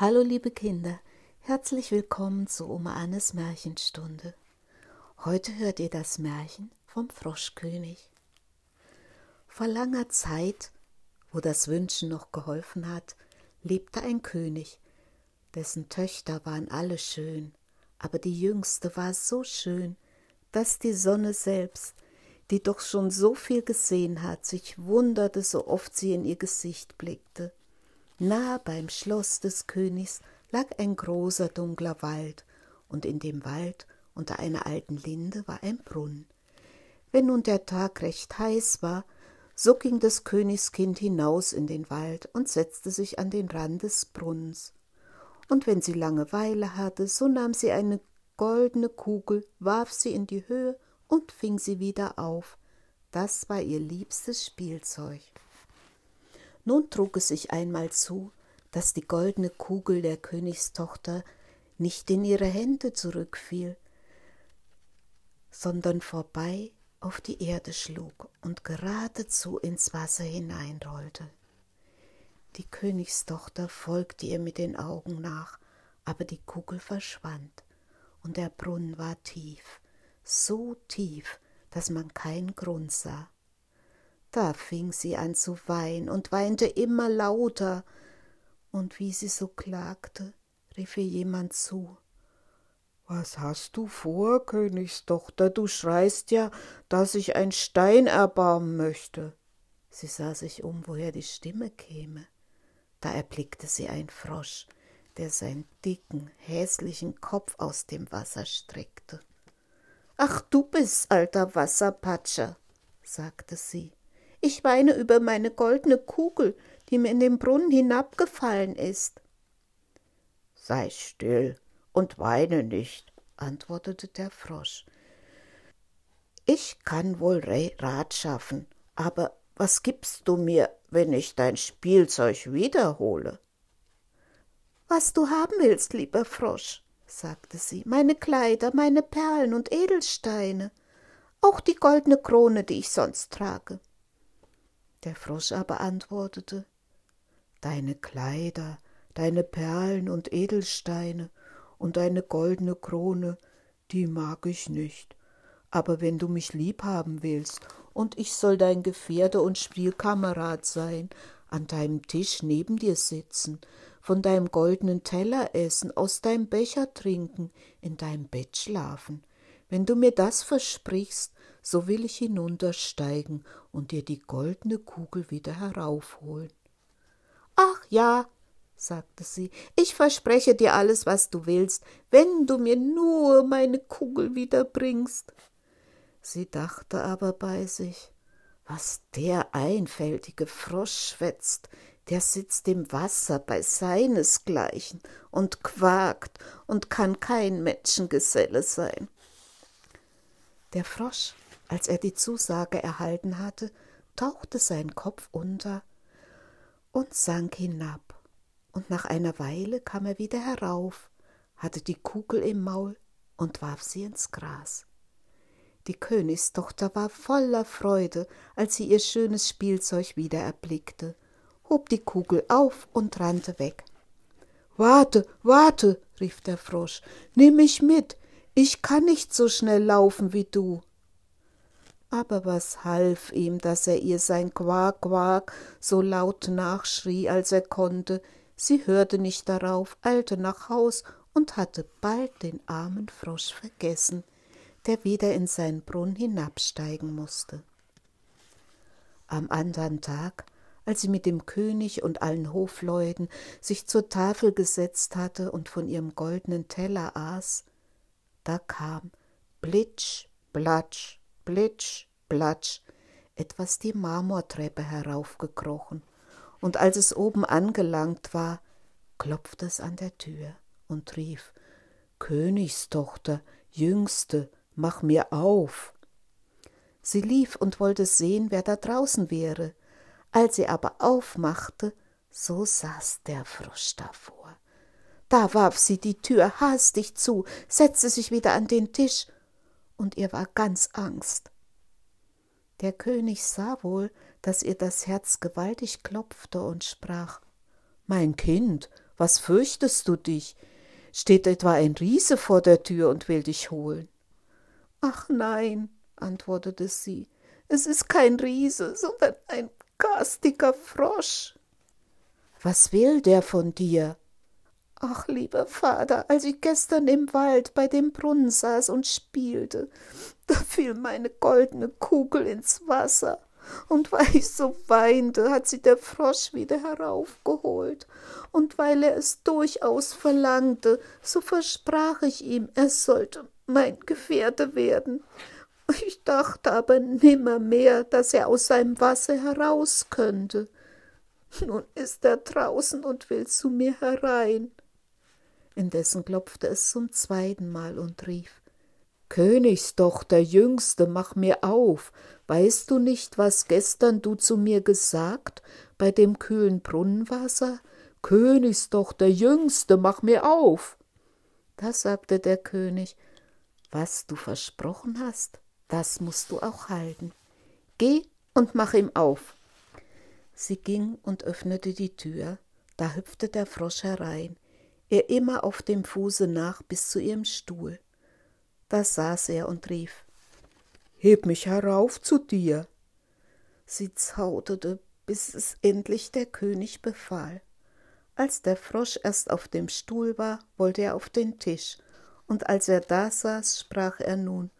Hallo liebe Kinder, herzlich willkommen zu Oma Annes Märchenstunde. Heute hört ihr das Märchen vom Froschkönig. Vor langer Zeit, wo das Wünschen noch geholfen hat, lebte ein König, dessen Töchter waren alle schön, aber die jüngste war so schön, dass die Sonne selbst, die doch schon so viel gesehen hat, sich wunderte, so oft sie in ihr Gesicht blickte. Nahe beim Schloss des Königs lag ein großer dunkler Wald, und in dem Wald unter einer alten Linde war ein Brunnen. Wenn nun der Tag recht heiß war, so ging des Königs Kind hinaus in den Wald und setzte sich an den Rand des Brunnens. Und wenn sie Langeweile hatte, so nahm sie eine goldene Kugel, warf sie in die Höhe und fing sie wieder auf. Das war ihr liebstes Spielzeug. Nun trug es sich einmal zu, dass die goldene Kugel der Königstochter nicht in ihre Hände zurückfiel, sondern vorbei auf die Erde schlug und geradezu ins Wasser hineinrollte. Die Königstochter folgte ihr mit den Augen nach, aber die Kugel verschwand, und der Brunnen war tief, so tief, dass man keinen Grund sah. Da fing sie an zu weinen und weinte immer lauter, und wie sie so klagte, rief ihr jemand zu. Was hast du vor, Königstochter? Du schreist ja, dass ich ein Stein erbarmen möchte. Sie sah sich um, woher die Stimme käme. Da erblickte sie ein Frosch, der seinen dicken, hässlichen Kopf aus dem Wasser streckte. Ach, du bist, alter Wasserpatscher, sagte sie. Ich weine über meine goldene Kugel, die mir in den Brunnen hinabgefallen ist. Sei still und weine nicht, antwortete der Frosch. Ich kann wohl Rat schaffen, aber was gibst du mir, wenn ich dein Spielzeug wiederhole? Was du haben willst, lieber Frosch, sagte sie, meine Kleider, meine Perlen und Edelsteine, auch die goldene Krone, die ich sonst trage. Der Frosch aber antwortete Deine Kleider, deine Perlen und Edelsteine und deine goldene Krone, die mag ich nicht. Aber wenn du mich lieb haben willst, und ich soll dein Gefährte und Spielkamerad sein, an deinem Tisch neben dir sitzen, von deinem goldenen Teller essen, aus deinem Becher trinken, in deinem Bett schlafen. Wenn du mir das versprichst, so will ich hinuntersteigen und dir die goldene Kugel wieder heraufholen. Ach ja, sagte sie, ich verspreche dir alles, was du willst, wenn du mir nur meine Kugel wiederbringst. Sie dachte aber bei sich, was der einfältige Frosch schwätzt, der sitzt im Wasser bei seinesgleichen und quakt und kann kein Menschengeselle sein. Der Frosch als er die Zusage erhalten hatte, tauchte sein Kopf unter und sank hinab, und nach einer Weile kam er wieder herauf, hatte die Kugel im Maul und warf sie ins Gras. Die Königstochter war voller Freude, als sie ihr schönes Spielzeug wieder erblickte, hob die Kugel auf und rannte weg. Warte, warte, rief der Frosch, nimm mich mit, ich kann nicht so schnell laufen wie du aber was half ihm, dass er ihr sein Quak, Quak so laut nachschrie, als er konnte, sie hörte nicht darauf, eilte nach Haus und hatte bald den armen Frosch vergessen, der wieder in seinen Brunnen hinabsteigen musste. Am andern Tag, als sie mit dem König und allen Hofleuten sich zur Tafel gesetzt hatte und von ihrem goldenen Teller aß, da kam Blitsch, Blatsch, Blitsch, Blatsch, etwas die Marmortreppe heraufgekrochen, und als es oben angelangt war, klopfte es an der Tür und rief Königstochter, Jüngste, mach mir auf. Sie lief und wollte sehen, wer da draußen wäre. Als sie aber aufmachte, so saß der Frosch davor. Da warf sie die Tür hastig zu, setzte sich wieder an den Tisch und ihr war ganz Angst. Der König sah wohl, dass ihr das Herz gewaltig klopfte und sprach Mein Kind, Was fürchtest du dich? Steht etwa ein Riese vor der Tür und will dich holen? Ach nein, antwortete sie, es ist kein Riese, sondern ein garstiger Frosch. Was will der von dir? Ach, lieber Vater, als ich gestern im Wald bei dem Brunnen saß und spielte, da fiel meine goldene Kugel ins Wasser, und weil ich so weinte, hat sie der Frosch wieder heraufgeholt, und weil er es durchaus verlangte, so versprach ich ihm, er sollte mein Gefährte werden. Ich dachte aber nimmermehr, dass er aus seinem Wasser heraus könnte. Nun ist er draußen und will zu mir herein. Indessen klopfte es zum zweiten Mal und rief Königstochter Jüngste, mach mir auf. Weißt du nicht, was gestern du zu mir gesagt bei dem kühlen Brunnenwasser? Königstochter Jüngste, mach mir auf. Da sagte der König Was du versprochen hast, das musst du auch halten. Geh und mach ihm auf. Sie ging und öffnete die Tür, da hüpfte der Frosch herein, ihr immer auf dem Fuße nach bis zu ihrem Stuhl. Da saß er und rief Heb mich herauf zu dir. Sie zauderte, bis es endlich der König befahl. Als der Frosch erst auf dem Stuhl war, wollte er auf den Tisch, und als er da saß, sprach er nun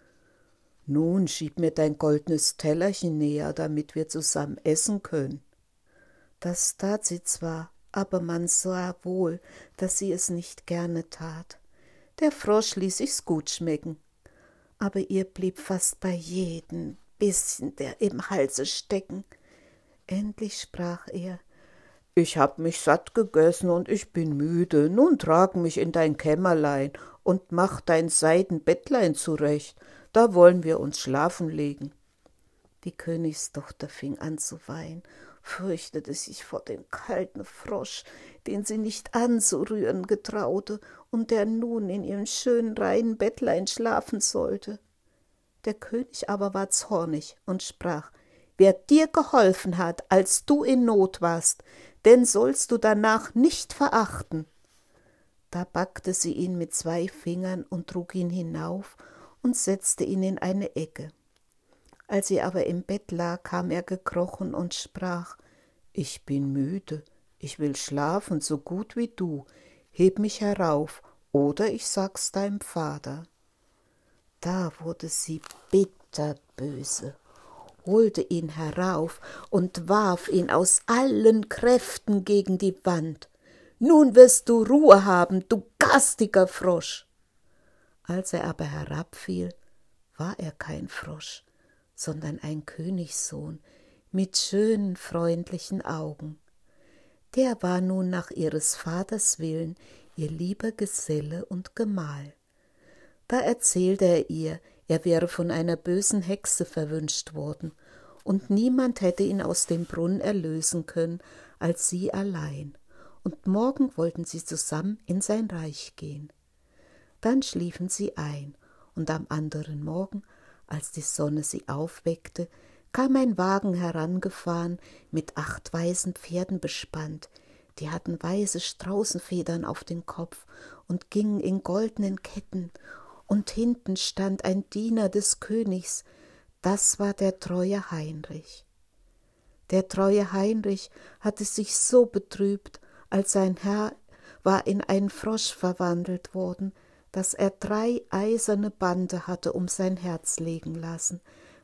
Nun schieb mir dein goldnes Tellerchen näher, damit wir zusammen essen können. Das tat sie zwar, aber man sah wohl, dass sie es nicht gerne tat. Der Frosch ließ sich's gut schmecken, aber ihr blieb fast bei jedem Bissen der im Halse stecken. Endlich sprach er Ich hab mich satt gegessen und ich bin müde, nun trag mich in dein Kämmerlein und mach dein Seidenbettlein zurecht, da wollen wir uns schlafen legen. Die Königstochter fing an zu weinen fürchtete sich vor dem kalten Frosch, den sie nicht anzurühren getraute und der nun in ihrem schönen reinen Bettlein schlafen sollte. Der König aber war zornig und sprach Wer dir geholfen hat, als du in Not warst, den sollst du danach nicht verachten. Da packte sie ihn mit zwei Fingern und trug ihn hinauf und setzte ihn in eine Ecke. Als sie aber im Bett lag, kam er gekrochen und sprach Ich bin müde, ich will schlafen so gut wie du, heb mich herauf, oder ich sag's deinem Vater. Da wurde sie bitterböse, holte ihn herauf und warf ihn aus allen Kräften gegen die Wand. Nun wirst du Ruhe haben, du garstiger Frosch. Als er aber herabfiel, war er kein Frosch, sondern ein Königssohn mit schönen, freundlichen Augen. Der war nun nach ihres Vaters Willen ihr lieber Geselle und Gemahl. Da erzählte er ihr, er wäre von einer bösen Hexe verwünscht worden, und niemand hätte ihn aus dem Brunnen erlösen können als sie allein, und morgen wollten sie zusammen in sein Reich gehen. Dann schliefen sie ein, und am anderen Morgen als die Sonne sie aufweckte, kam ein Wagen herangefahren, mit acht weißen Pferden bespannt, die hatten weiße Straußenfedern auf dem Kopf und gingen in goldenen Ketten, und hinten stand ein Diener des Königs, das war der treue Heinrich. Der treue Heinrich hatte sich so betrübt, als sein Herr war in einen Frosch verwandelt worden, dass er drei eiserne Bande hatte um sein Herz legen lassen,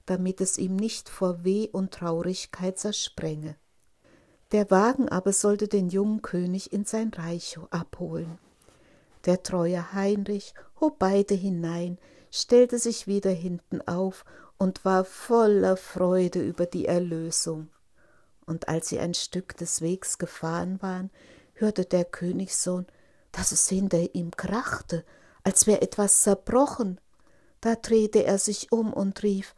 damit es ihm nicht vor Weh und Traurigkeit zersprenge. Der Wagen aber sollte den jungen König in sein Reich abholen. Der treue Heinrich hob beide hinein, stellte sich wieder hinten auf und war voller Freude über die Erlösung. Und als sie ein Stück des Wegs gefahren waren, hörte der Königssohn, dass es hinter ihm krachte als wär etwas zerbrochen. Da drehte er sich um und rief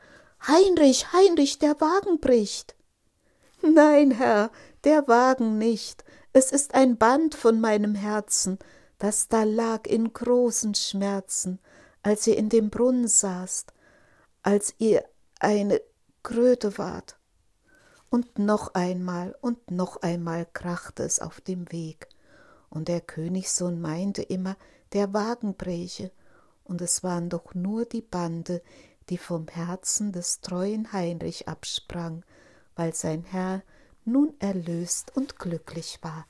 Heinrich, Heinrich, der Wagen bricht. Nein, Herr, der Wagen nicht, es ist ein Band von meinem Herzen, das da lag in großen Schmerzen, als ihr in dem Brunnen saßt, als ihr eine Kröte wart. Und noch einmal und noch einmal krachte es auf dem Weg, und der Königssohn meinte immer, der Wagen bräche, und es waren doch nur die Bande, die vom Herzen des treuen Heinrich absprang, weil sein Herr nun erlöst und glücklich war.